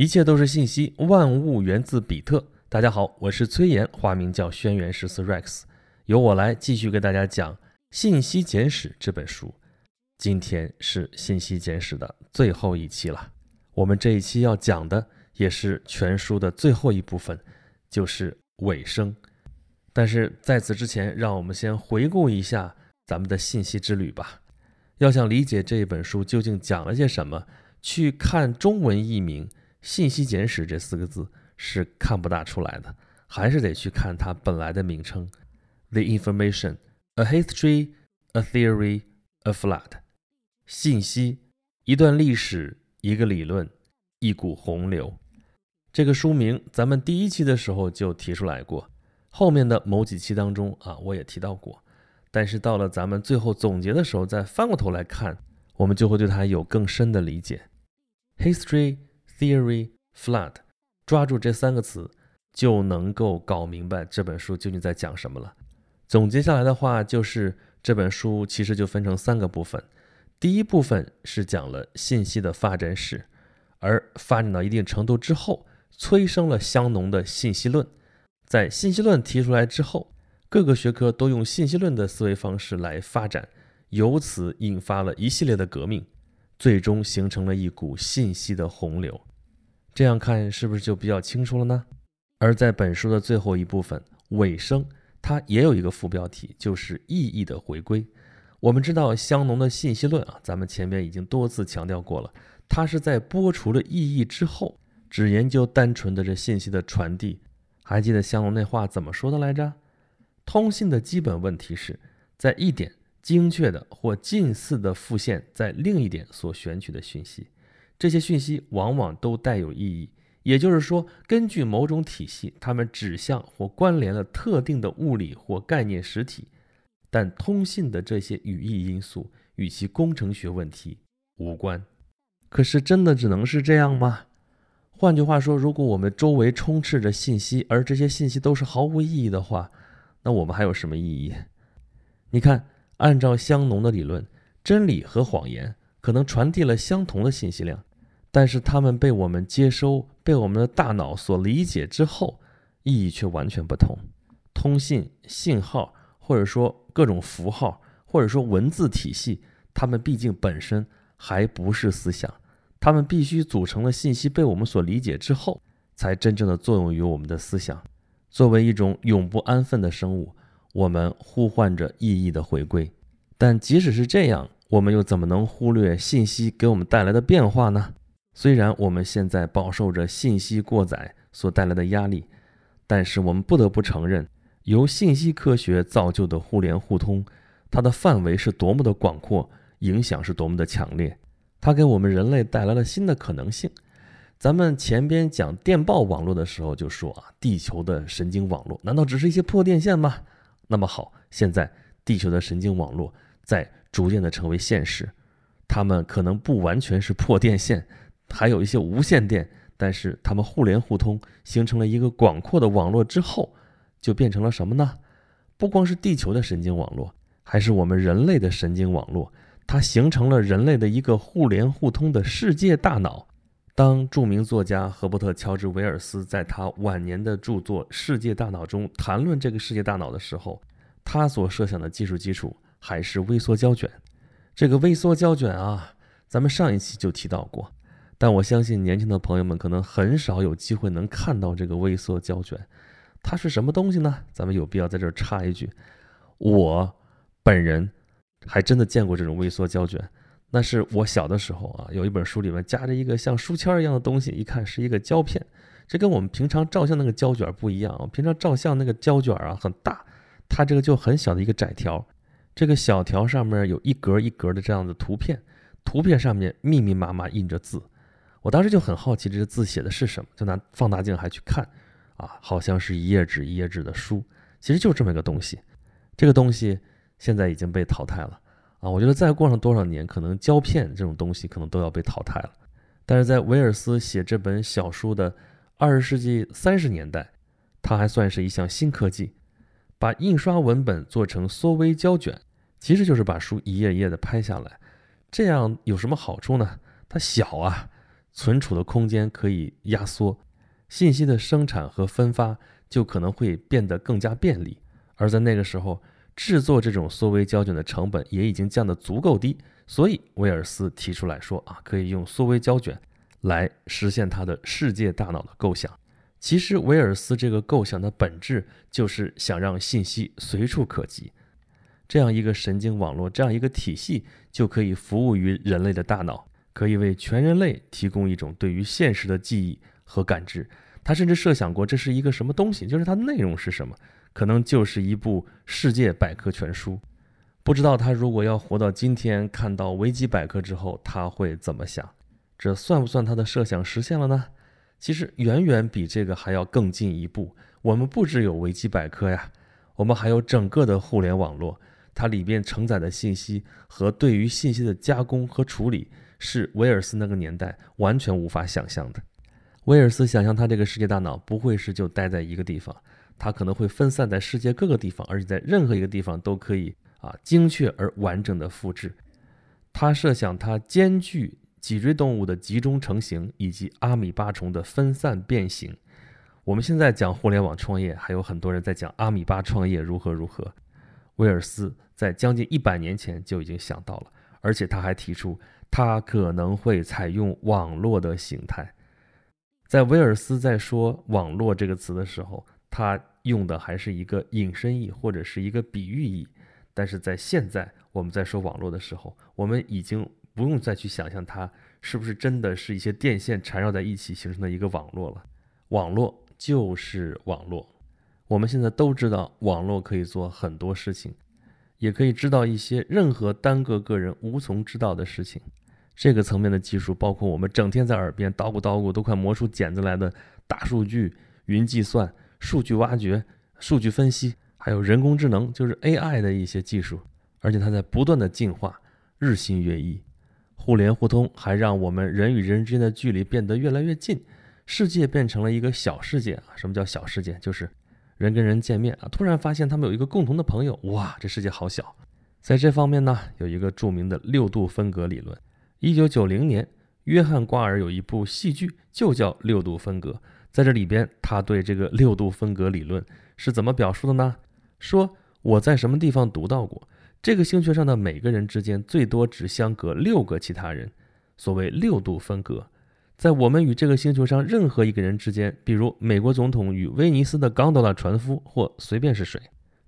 一切都是信息，万物源自比特。大家好，我是崔岩，化名叫轩辕十四 Rex，由我来继续给大家讲《信息简史》这本书。今天是《信息简史》的最后一期了，我们这一期要讲的也是全书的最后一部分，就是尾声。但是在此之前，让我们先回顾一下咱们的信息之旅吧。要想理解这本书究竟讲了些什么，去看中文译名。《信息简史》这四个字是看不大出来的，还是得去看它本来的名称，《The Information: A History, A Theory, A Flood》。信息，一段历史，一个理论，一股洪流。这个书名咱们第一期的时候就提出来过，后面的某几期当中啊，我也提到过。但是到了咱们最后总结的时候，再翻过头来看，我们就会对它有更深的理解。History。Theory flood，抓住这三个词就能够搞明白这本书究竟在讲什么了。总结下来的话，就是这本书其实就分成三个部分。第一部分是讲了信息的发展史，而发展到一定程度之后，催生了香农的信息论。在信息论提出来之后，各个学科都用信息论的思维方式来发展，由此引发了一系列的革命，最终形成了一股信息的洪流。这样看是不是就比较清楚了呢？而在本书的最后一部分尾声，它也有一个副标题，就是意义的回归。我们知道香农的信息论啊，咱们前面已经多次强调过了，它是在剥除了意义之后，只研究单纯的这信息的传递。还记得香农那话怎么说的来着？通信的基本问题是在一点精确的或近似的复现在另一点所选取的讯息。这些讯息往往都带有意义，也就是说，根据某种体系，它们指向或关联了特定的物理或概念实体。但通信的这些语义因素与其工程学问题无关。可是，真的只能是这样吗？换句话说，如果我们周围充斥着信息，而这些信息都是毫无意义的话，那我们还有什么意义？你看，按照香农的理论，真理和谎言可能传递了相同的信息量。但是它们被我们接收、被我们的大脑所理解之后，意义却完全不同。通信信号，或者说各种符号，或者说文字体系，它们毕竟本身还不是思想，它们必须组成了信息被我们所理解之后，才真正的作用于我们的思想。作为一种永不安分的生物，我们呼唤着意义的回归。但即使是这样，我们又怎么能忽略信息给我们带来的变化呢？虽然我们现在饱受着信息过载所带来的压力，但是我们不得不承认，由信息科学造就的互联互通，它的范围是多么的广阔，影响是多么的强烈。它给我们人类带来了新的可能性。咱们前边讲电报网络的时候就说啊，地球的神经网络难道只是一些破电线吗？那么好，现在地球的神经网络在逐渐的成为现实，它们可能不完全是破电线。还有一些无线电，但是它们互联互通，形成了一个广阔的网络之后，就变成了什么呢？不光是地球的神经网络，还是我们人类的神经网络，它形成了人类的一个互联互通的世界大脑。当著名作家赫伯特·乔治·韦尔斯在他晚年的著作《世界大脑》中谈论这个世界大脑的时候，他所设想的技术基础还是微缩胶卷。这个微缩胶卷啊，咱们上一期就提到过。但我相信年轻的朋友们可能很少有机会能看到这个微缩胶卷，它是什么东西呢？咱们有必要在这儿插一句，我本人还真的见过这种微缩胶卷。那是我小的时候啊，有一本书里面夹着一个像书签一样的东西，一看是一个胶片。这跟我们平常照相那个胶卷不一样啊，平常照相那个胶卷啊很大，它这个就很小的一个窄条，这个小条上面有一格一格的这样的图片，图片上面密密麻麻印着字。我当时就很好奇，这些字写的是什么，就拿放大镜还去看，啊，好像是一页纸一页纸的书，其实就这么一个东西。这个东西现在已经被淘汰了，啊，我觉得再过上多少年，可能胶片这种东西可能都要被淘汰了。但是在威尔斯写这本小书的二十世纪三十年代，它还算是一项新科技，把印刷文本做成缩微胶卷，其实就是把书一页一页的拍下来。这样有什么好处呢？它小啊。存储的空间可以压缩，信息的生产和分发就可能会变得更加便利。而在那个时候，制作这种缩微胶卷的成本也已经降得足够低，所以威尔斯提出来说啊，可以用缩微胶卷来实现他的世界大脑的构想。其实，威尔斯这个构想的本质就是想让信息随处可及，这样一个神经网络，这样一个体系就可以服务于人类的大脑，可以为全人类提供一种对于现实的记忆和感知。他甚至设想过这是一个什么东西，就是它内容是什么。可能就是一部世界百科全书，不知道他如果要活到今天，看到维基百科之后，他会怎么想？这算不算他的设想实现了呢？其实远远比这个还要更进一步。我们不只有维基百科呀，我们还有整个的互联网络，它里边承载的信息和对于信息的加工和处理，是威尔斯那个年代完全无法想象的。威尔斯想象他这个世界大脑不会是就待在一个地方。它可能会分散在世界各个地方，而且在任何一个地方都可以啊精确而完整的复制。他设想它兼具脊椎动物的集中成型以及阿米巴虫的分散变形。我们现在讲互联网创业，还有很多人在讲阿米巴创业如何如何。威尔斯在将近一百年前就已经想到了，而且他还提出，它可能会采用网络的形态。在威尔斯在说“网络”这个词的时候，他。用的还是一个引申义或者是一个比喻义，但是在现在我们在说网络的时候，我们已经不用再去想象它是不是真的是一些电线缠绕在一起形成的一个网络了。网络就是网络，我们现在都知道网络可以做很多事情，也可以知道一些任何单个个人无从知道的事情。这个层面的技术，包括我们整天在耳边叨咕叨咕都快磨出茧子来的大数据、云计算。数据挖掘、数据分析，还有人工智能，就是 AI 的一些技术，而且它在不断的进化，日新月异。互联互通还让我们人与人之间的距离变得越来越近，世界变成了一个小世界啊！什么叫小世界？就是人跟人见面啊，突然发现他们有一个共同的朋友，哇，这世界好小。在这方面呢，有一个著名的六度分隔理论。一九九零年，约翰瓜尔有一部戏剧，就叫《六度分隔》。在这里边，他对这个六度分隔理论是怎么表述的呢？说我在什么地方读到过，这个星球上的每个人之间最多只相隔六个其他人。所谓六度分隔，在我们与这个星球上任何一个人之间，比如美国总统与威尼斯的刚德拉船夫，或随便是谁，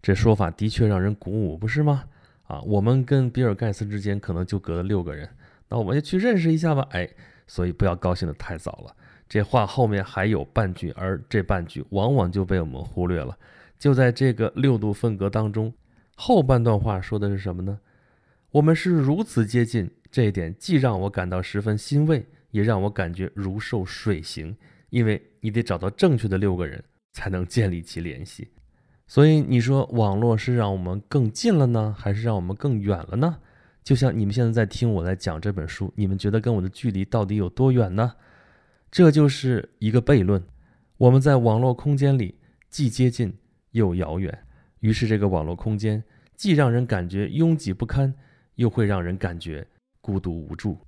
这说法的确让人鼓舞，不是吗？啊，我们跟比尔盖茨之间可能就隔了六个人，那我们就去认识一下吧。哎，所以不要高兴得太早了。这话后面还有半句，而这半句往往就被我们忽略了。就在这个六度分隔当中，后半段话说的是什么呢？我们是如此接近，这一点既让我感到十分欣慰，也让我感觉如受水刑，因为你得找到正确的六个人才能建立起联系。所以你说网络是让我们更近了呢，还是让我们更远了呢？就像你们现在在听我在讲这本书，你们觉得跟我的距离到底有多远呢？这就是一个悖论，我们在网络空间里既接近又遥远，于是这个网络空间既让人感觉拥挤不堪，又会让人感觉孤独无助。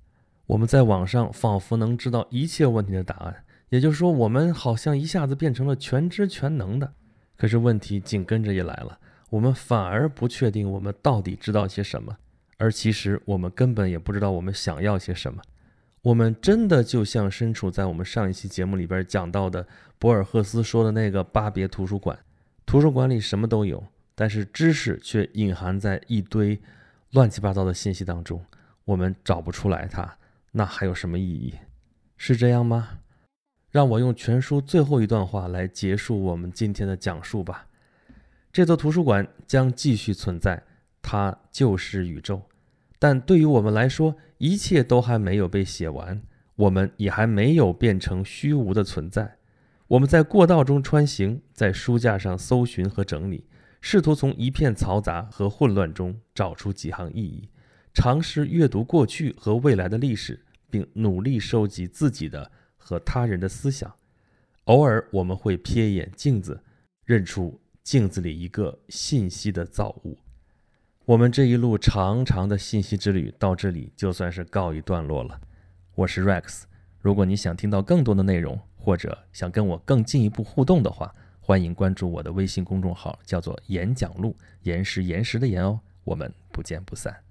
我们在网上仿佛能知道一切问题的答案，也就是说，我们好像一下子变成了全知全能的。可是问题紧跟着也来了，我们反而不确定我们到底知道些什么，而其实我们根本也不知道我们想要些什么。我们真的就像身处在我们上一期节目里边讲到的博尔赫斯说的那个巴别图书馆，图书馆里什么都有，但是知识却隐含在一堆乱七八糟的信息当中，我们找不出来它，那还有什么意义？是这样吗？让我用全书最后一段话来结束我们今天的讲述吧。这座图书馆将继续存在，它就是宇宙。但对于我们来说，一切都还没有被写完，我们也还没有变成虚无的存在。我们在过道中穿行，在书架上搜寻和整理，试图从一片嘈杂和混乱中找出几行意义，尝试阅读过去和未来的历史，并努力收集自己的和他人的思想。偶尔，我们会瞥一眼镜子，认出镜子里一个信息的造物。我们这一路长长的信息之旅到这里就算是告一段落了。我是 Rex，如果你想听到更多的内容，或者想跟我更进一步互动的话，欢迎关注我的微信公众号，叫做“演讲录”，言是岩石的言哦。我们不见不散。